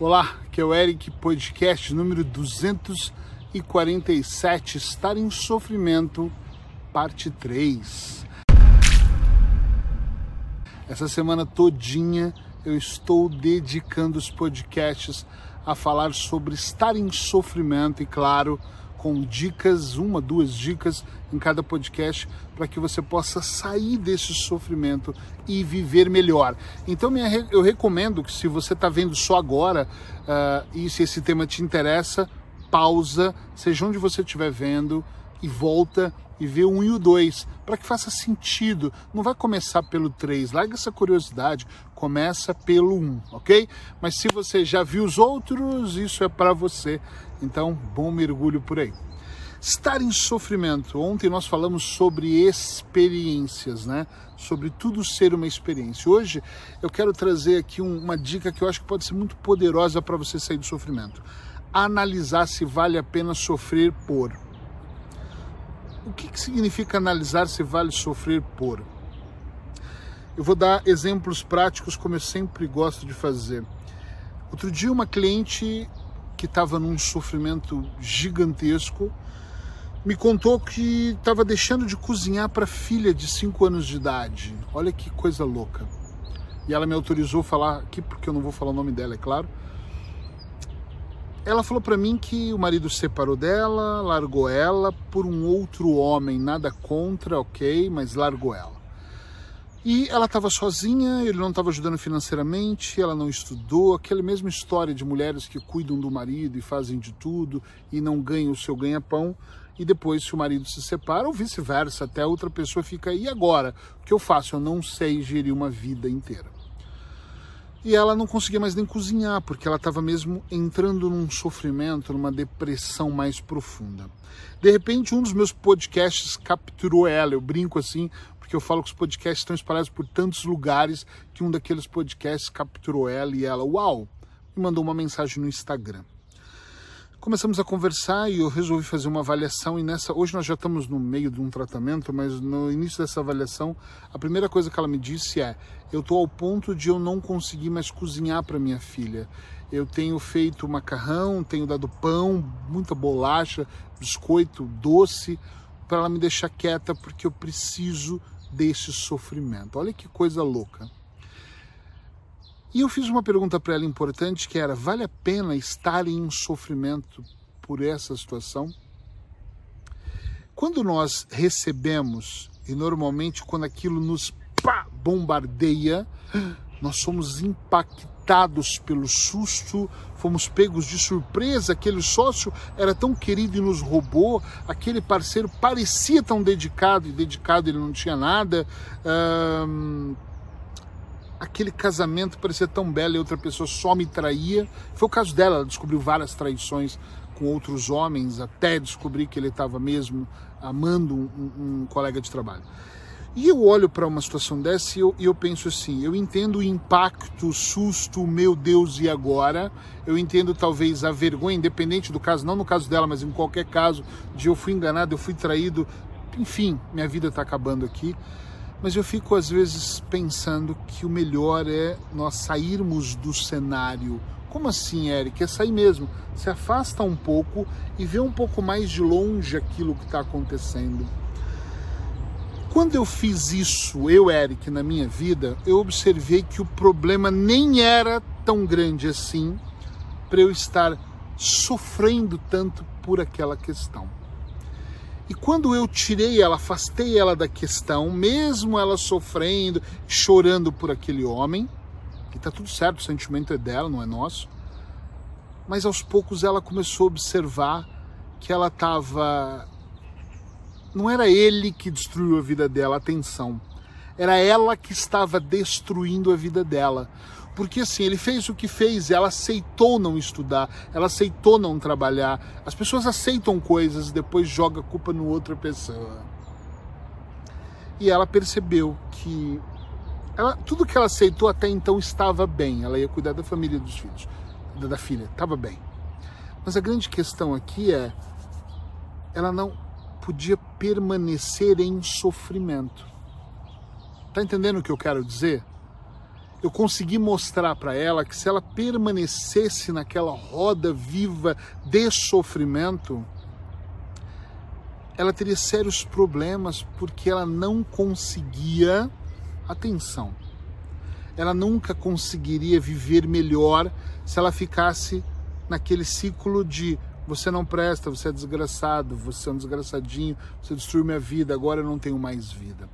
Olá, que é o Eric, podcast número 247, Estar em Sofrimento, parte 3. Essa semana todinha eu estou dedicando os podcasts a falar sobre estar em sofrimento e, claro, com dicas, uma, duas dicas em cada podcast, para que você possa sair desse sofrimento e viver melhor. Então eu recomendo que se você está vendo só agora uh, e se esse tema te interessa, pausa, seja onde você estiver vendo e volta e vê o 1 e o 2, para que faça sentido. Não vai começar pelo 3, larga essa curiosidade, começa pelo 1, ok? Mas se você já viu os outros, isso é para você. Então, bom mergulho por aí. Estar em sofrimento. Ontem nós falamos sobre experiências, né? Sobre tudo ser uma experiência. Hoje eu quero trazer aqui uma dica que eu acho que pode ser muito poderosa para você sair do sofrimento. Analisar se vale a pena sofrer por. O que, que significa analisar se vale sofrer por? Eu vou dar exemplos práticos como eu sempre gosto de fazer. Outro dia uma cliente que estava num sofrimento gigantesco me contou que estava deixando de cozinhar para filha de 5 anos de idade. Olha que coisa louca. E ela me autorizou a falar aqui, porque eu não vou falar o nome dela, é claro ela falou para mim que o marido separou dela, largou ela por um outro homem, nada contra, ok, mas largou ela. E ela estava sozinha, ele não estava ajudando financeiramente, ela não estudou, aquela mesma história de mulheres que cuidam do marido e fazem de tudo e não ganham o seu ganha-pão, e depois, se o marido se separa, ou vice-versa, até outra pessoa fica, e agora? O que eu faço? Eu não sei gerir uma vida inteira e ela não conseguia mais nem cozinhar, porque ela estava mesmo entrando num sofrimento, numa depressão mais profunda. De repente, um dos meus podcasts capturou ela. Eu brinco assim, porque eu falo que os podcasts estão espalhados por tantos lugares que um daqueles podcasts capturou ela e ela, uau, me mandou uma mensagem no Instagram. Começamos a conversar e eu resolvi fazer uma avaliação e nessa hoje nós já estamos no meio de um tratamento, mas no início dessa avaliação, a primeira coisa que ela me disse é: eu estou ao ponto de eu não conseguir mais cozinhar para minha filha. Eu tenho feito macarrão, tenho dado pão, muita bolacha, biscoito, doce para ela me deixar quieta porque eu preciso desse sofrimento. Olha que coisa louca. E eu fiz uma pergunta para ela importante que era: vale a pena estar em sofrimento por essa situação? Quando nós recebemos, e normalmente quando aquilo nos pá, bombardeia, nós somos impactados pelo susto, fomos pegos de surpresa. Aquele sócio era tão querido e nos roubou, aquele parceiro parecia tão dedicado e dedicado ele não tinha nada aquele casamento parecia tão belo e outra pessoa só me traía. Foi o caso dela, ela descobriu várias traições com outros homens, até descobrir que ele estava mesmo amando um, um, colega de trabalho. E eu olho para uma situação dessa e eu, eu, penso assim: eu entendo o impacto, o susto, meu Deus, e agora? Eu entendo talvez a vergonha, independente do caso, não no caso dela, mas em qualquer caso, de eu fui enganado, eu fui traído, enfim, minha vida está acabando aqui mas eu fico às vezes pensando que o melhor é nós sairmos do cenário. Como assim, Eric? É sair mesmo. Se afasta um pouco e vê um pouco mais de longe aquilo que está acontecendo. Quando eu fiz isso, eu, Eric, na minha vida, eu observei que o problema nem era tão grande assim para eu estar sofrendo tanto por aquela questão. E quando eu tirei ela, afastei ela da questão, mesmo ela sofrendo, chorando por aquele homem, que tá tudo certo, o sentimento é dela, não é nosso. Mas aos poucos ela começou a observar que ela estava. Não era ele que destruiu a vida dela, atenção. Era ela que estava destruindo a vida dela. Porque assim, ele fez o que fez, ela aceitou não estudar, ela aceitou não trabalhar. As pessoas aceitam coisas e depois joga a culpa no outra pessoa. E ela percebeu que ela, tudo que ela aceitou até então estava bem. Ela ia cuidar da família dos filhos, da, da filha, estava bem. Mas a grande questão aqui é, ela não podia permanecer em sofrimento. Tá entendendo o que eu quero dizer? eu consegui mostrar para ela que se ela permanecesse naquela roda viva de sofrimento, ela teria sérios problemas porque ela não conseguia atenção. Ela nunca conseguiria viver melhor se ela ficasse naquele ciclo de você não presta, você é desgraçado, você é um desgraçadinho, você destruiu minha vida, agora eu não tenho mais vida.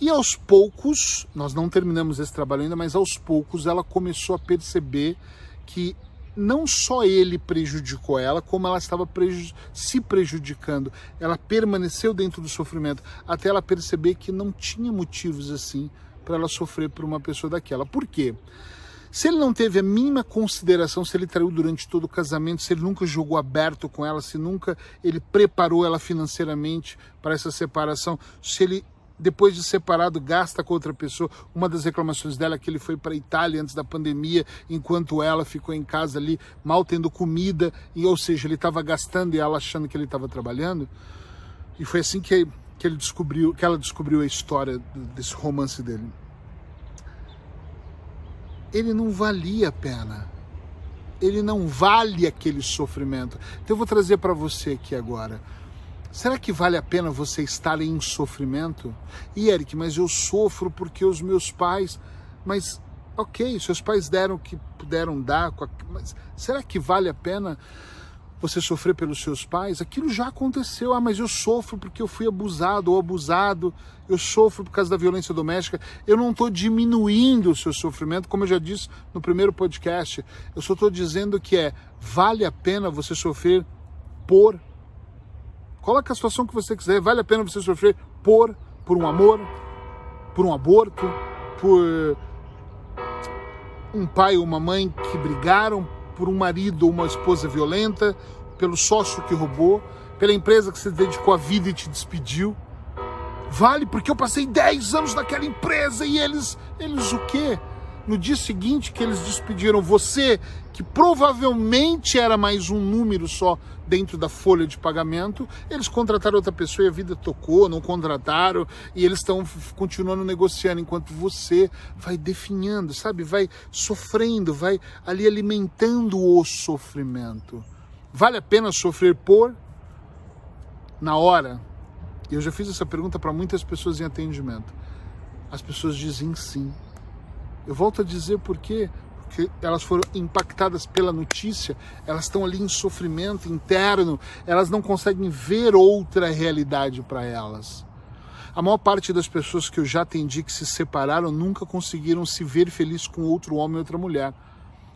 E aos poucos, nós não terminamos esse trabalho ainda, mas aos poucos ela começou a perceber que não só ele prejudicou ela, como ela estava preju se prejudicando. Ela permaneceu dentro do sofrimento até ela perceber que não tinha motivos assim para ela sofrer por uma pessoa daquela. Por quê? Se ele não teve a mínima consideração, se ele traiu durante todo o casamento, se ele nunca jogou aberto com ela, se nunca ele preparou ela financeiramente para essa separação, se ele depois de separado, gasta com outra pessoa. Uma das reclamações dela é que ele foi para a Itália antes da pandemia, enquanto ela ficou em casa ali, mal tendo comida, e, ou seja, ele estava gastando e ela achando que ele estava trabalhando. E foi assim que, que, ele descobriu, que ela descobriu a história desse romance dele. Ele não valia a pena. Ele não vale aquele sofrimento. Então eu vou trazer para você aqui agora Será que vale a pena você estar em sofrimento? E Eric, mas eu sofro porque os meus pais. Mas, ok, seus pais deram o que puderam dar, mas será que vale a pena você sofrer pelos seus pais? Aquilo já aconteceu. Ah, mas eu sofro porque eu fui abusado ou abusado, eu sofro por causa da violência doméstica. Eu não estou diminuindo o seu sofrimento, como eu já disse no primeiro podcast. Eu só estou dizendo que é vale a pena você sofrer por Coloque a situação que você quiser. Vale a pena você sofrer por, por um amor, por um aborto, por um pai ou uma mãe que brigaram, por um marido ou uma esposa violenta, pelo sócio que roubou, pela empresa que se dedicou a vida e te despediu. Vale porque eu passei 10 anos naquela empresa e eles, eles o quê? No dia seguinte que eles despediram você, que provavelmente era mais um número só dentro da folha de pagamento, eles contrataram outra pessoa e a vida tocou, não contrataram, e eles estão continuando negociando, enquanto você vai definhando, sabe? Vai sofrendo, vai ali alimentando o sofrimento. Vale a pena sofrer por? Na hora? Eu já fiz essa pergunta para muitas pessoas em atendimento. As pessoas dizem sim. Eu volto a dizer por quê? Porque elas foram impactadas pela notícia, elas estão ali em sofrimento interno, elas não conseguem ver outra realidade para elas. A maior parte das pessoas que eu já atendi que se separaram nunca conseguiram se ver feliz com outro homem ou outra mulher.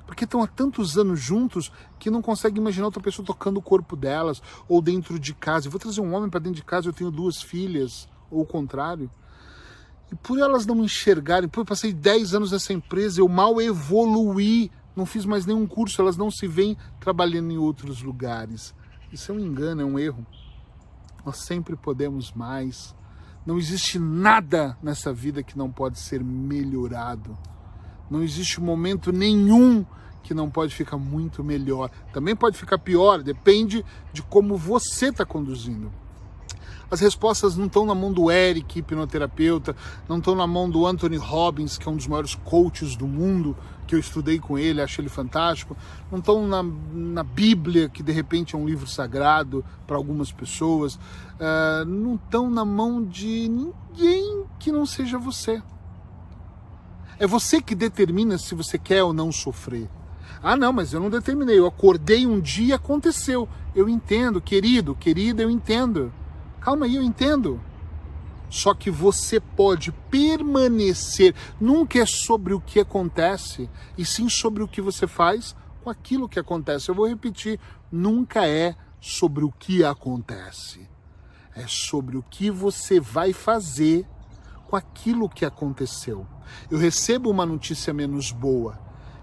Porque estão há tantos anos juntos que não conseguem imaginar outra pessoa tocando o corpo delas ou dentro de casa. Eu vou trazer um homem para dentro de casa, eu tenho duas filhas, ou o contrário. E por elas não enxergarem, por eu passei 10 anos nessa empresa, eu mal evoluí, não fiz mais nenhum curso, elas não se veem trabalhando em outros lugares. Isso é um engano, é um erro. Nós sempre podemos mais. Não existe nada nessa vida que não pode ser melhorado. Não existe momento nenhum que não pode ficar muito melhor. Também pode ficar pior, depende de como você está conduzindo. As respostas não estão na mão do Eric, hipnoterapeuta, não estão na mão do Anthony Robbins, que é um dos maiores coaches do mundo, que eu estudei com ele, acho ele fantástico. Não estão na, na Bíblia, que de repente é um livro sagrado para algumas pessoas. Uh, não estão na mão de ninguém que não seja você. É você que determina se você quer ou não sofrer. Ah, não, mas eu não determinei. Eu acordei um dia e aconteceu. Eu entendo, querido, querida, eu entendo. Calma aí, eu entendo. Só que você pode permanecer. Nunca é sobre o que acontece, e sim sobre o que você faz com aquilo que acontece. Eu vou repetir: nunca é sobre o que acontece. É sobre o que você vai fazer com aquilo que aconteceu. Eu recebo uma notícia menos boa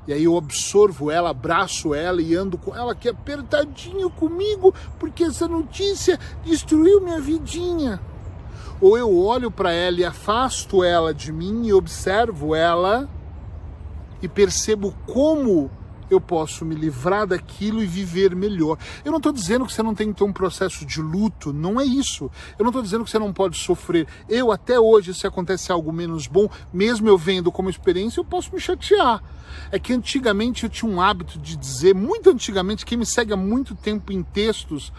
e aí eu absorvo ela, abraço ela e ando com ela aqui apertadinho comigo, porque essa notícia destruiu minha vidinha. Ou eu olho para ela e afasto ela de mim e observo ela e percebo como eu posso me livrar daquilo e viver melhor. Eu não estou dizendo que você não tem que ter um processo de luto, não é isso. Eu não estou dizendo que você não pode sofrer. Eu, até hoje, se acontece algo menos bom, mesmo eu vendo como experiência, eu posso me chatear. É que antigamente eu tinha um hábito de dizer, muito antigamente, quem me segue há muito tempo em textos,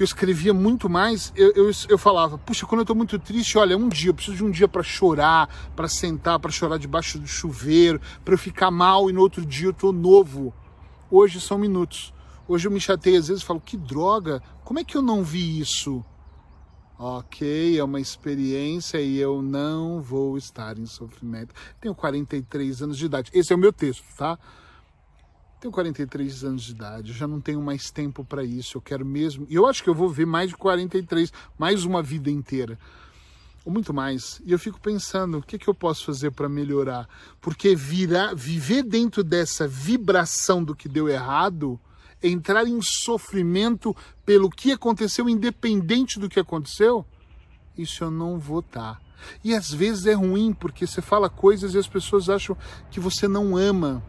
que eu escrevia muito mais, eu, eu, eu falava, puxa, quando eu estou muito triste, olha, um dia, eu preciso de um dia para chorar, para sentar, para chorar debaixo do chuveiro, para eu ficar mal e no outro dia eu estou novo. Hoje são minutos. Hoje eu me chatei às vezes falo, que droga, como é que eu não vi isso? Ok, é uma experiência e eu não vou estar em sofrimento. Tenho 43 anos de idade. Esse é o meu texto, tá? Tenho 43 anos de idade, já não tenho mais tempo para isso. Eu quero mesmo. E eu acho que eu vou ver mais de 43, mais uma vida inteira. Ou muito mais. E eu fico pensando, o que, que eu posso fazer para melhorar? Porque virar, viver dentro dessa vibração do que deu errado, entrar em sofrimento pelo que aconteceu, independente do que aconteceu, isso eu não vou estar. Tá. E às vezes é ruim, porque você fala coisas e as pessoas acham que você não ama.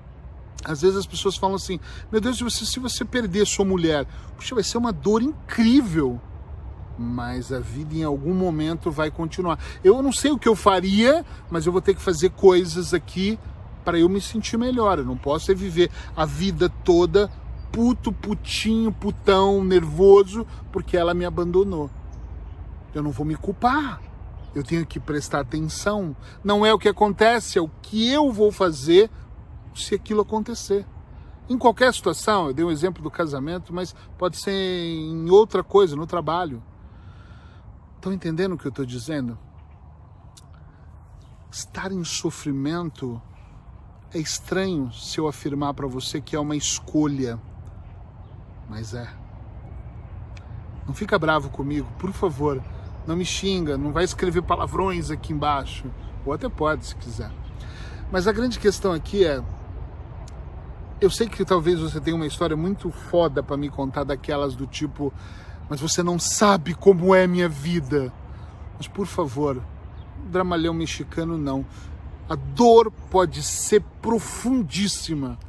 Às vezes as pessoas falam assim: Meu Deus, se você, se você perder sua mulher, puxa, vai ser uma dor incrível. Mas a vida em algum momento vai continuar. Eu não sei o que eu faria, mas eu vou ter que fazer coisas aqui para eu me sentir melhor. Eu não posso é viver a vida toda puto, putinho, putão, nervoso, porque ela me abandonou. Eu não vou me culpar. Eu tenho que prestar atenção. Não é o que acontece, é o que eu vou fazer se aquilo acontecer. Em qualquer situação, eu dei um exemplo do casamento, mas pode ser em outra coisa, no trabalho. Estão entendendo o que eu estou dizendo? Estar em sofrimento é estranho se eu afirmar para você que é uma escolha, mas é. Não fica bravo comigo, por favor. Não me xinga, não vai escrever palavrões aqui embaixo. Ou até pode, se quiser. Mas a grande questão aqui é eu sei que talvez você tenha uma história muito foda para me contar daquelas do tipo, mas você não sabe como é minha vida. Mas por favor, dramalhão mexicano não. A dor pode ser profundíssima.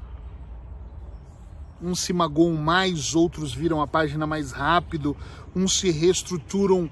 Uns se magoam mais, outros viram a página mais rápido, uns se reestruturam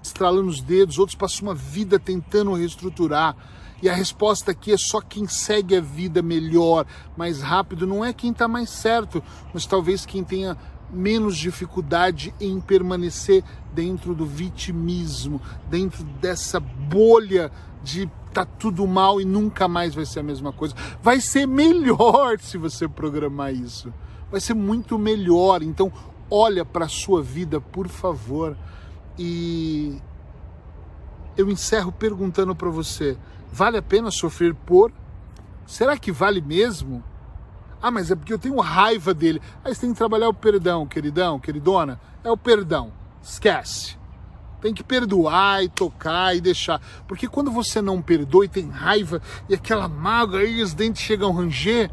estralando os dedos, outros passam uma vida tentando reestruturar. E a resposta aqui é só quem segue a vida melhor, mais rápido, não é quem está mais certo, mas talvez quem tenha menos dificuldade em permanecer dentro do vitimismo, dentro dessa bolha de tá tudo mal e nunca mais vai ser a mesma coisa. Vai ser melhor se você programar isso. Vai ser muito melhor. Então, olha para a sua vida, por favor. E eu encerro perguntando para você: Vale a pena sofrer por? Será que vale mesmo? Ah, mas é porque eu tenho raiva dele. Aí você tem que trabalhar o perdão, queridão, queridona. É o perdão. Esquece. Tem que perdoar e tocar e deixar. Porque quando você não perdoa e tem raiva e aquela mágoa aí os dentes chegam a ranger,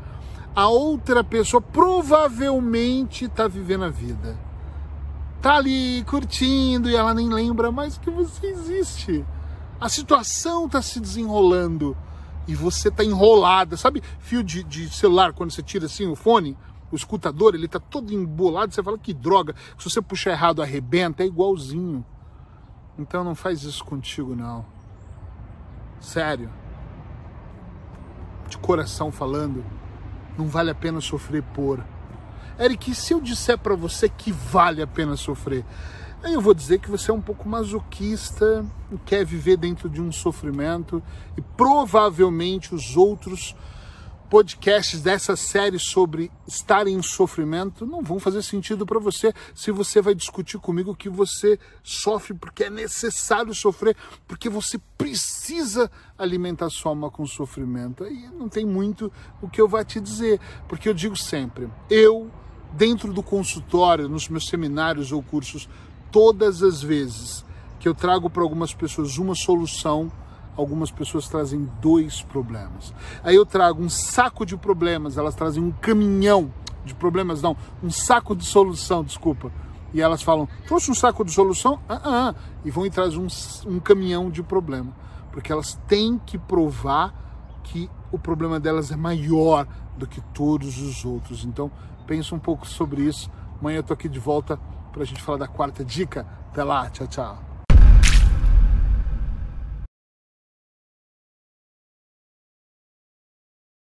a outra pessoa provavelmente está vivendo a vida. Tá ali curtindo e ela nem lembra mais que você existe. A situação está se desenrolando e você está enrolada. Sabe fio de, de, celular, quando você tira assim o fone, o escutador, ele está todo embolado, você fala que droga, se você puxar errado arrebenta, é igualzinho. Então não faz isso contigo não. Sério. De coração falando, não vale a pena sofrer por. Eric, se eu disser para você que vale a pena sofrer, Aí eu vou dizer que você é um pouco masoquista, quer viver dentro de um sofrimento e provavelmente os outros podcasts dessa série sobre estar em sofrimento não vão fazer sentido para você se você vai discutir comigo que você sofre porque é necessário sofrer, porque você precisa alimentar sua alma com sofrimento. Aí não tem muito o que eu vá te dizer, porque eu digo sempre, eu dentro do consultório, nos meus seminários ou cursos, todas as vezes que eu trago para algumas pessoas uma solução, algumas pessoas trazem dois problemas. Aí eu trago um saco de problemas, elas trazem um caminhão de problemas, não, um saco de solução, desculpa. E elas falam, trouxe um saco de solução? Ah, ah, ah. E vão e trazem um, um caminhão de problema. Porque elas têm que provar que o problema delas é maior do que todos os outros. Então, pensa um pouco sobre isso. Amanhã eu tô aqui de volta para a gente falar da quarta dica. Até lá, tchau, tchau.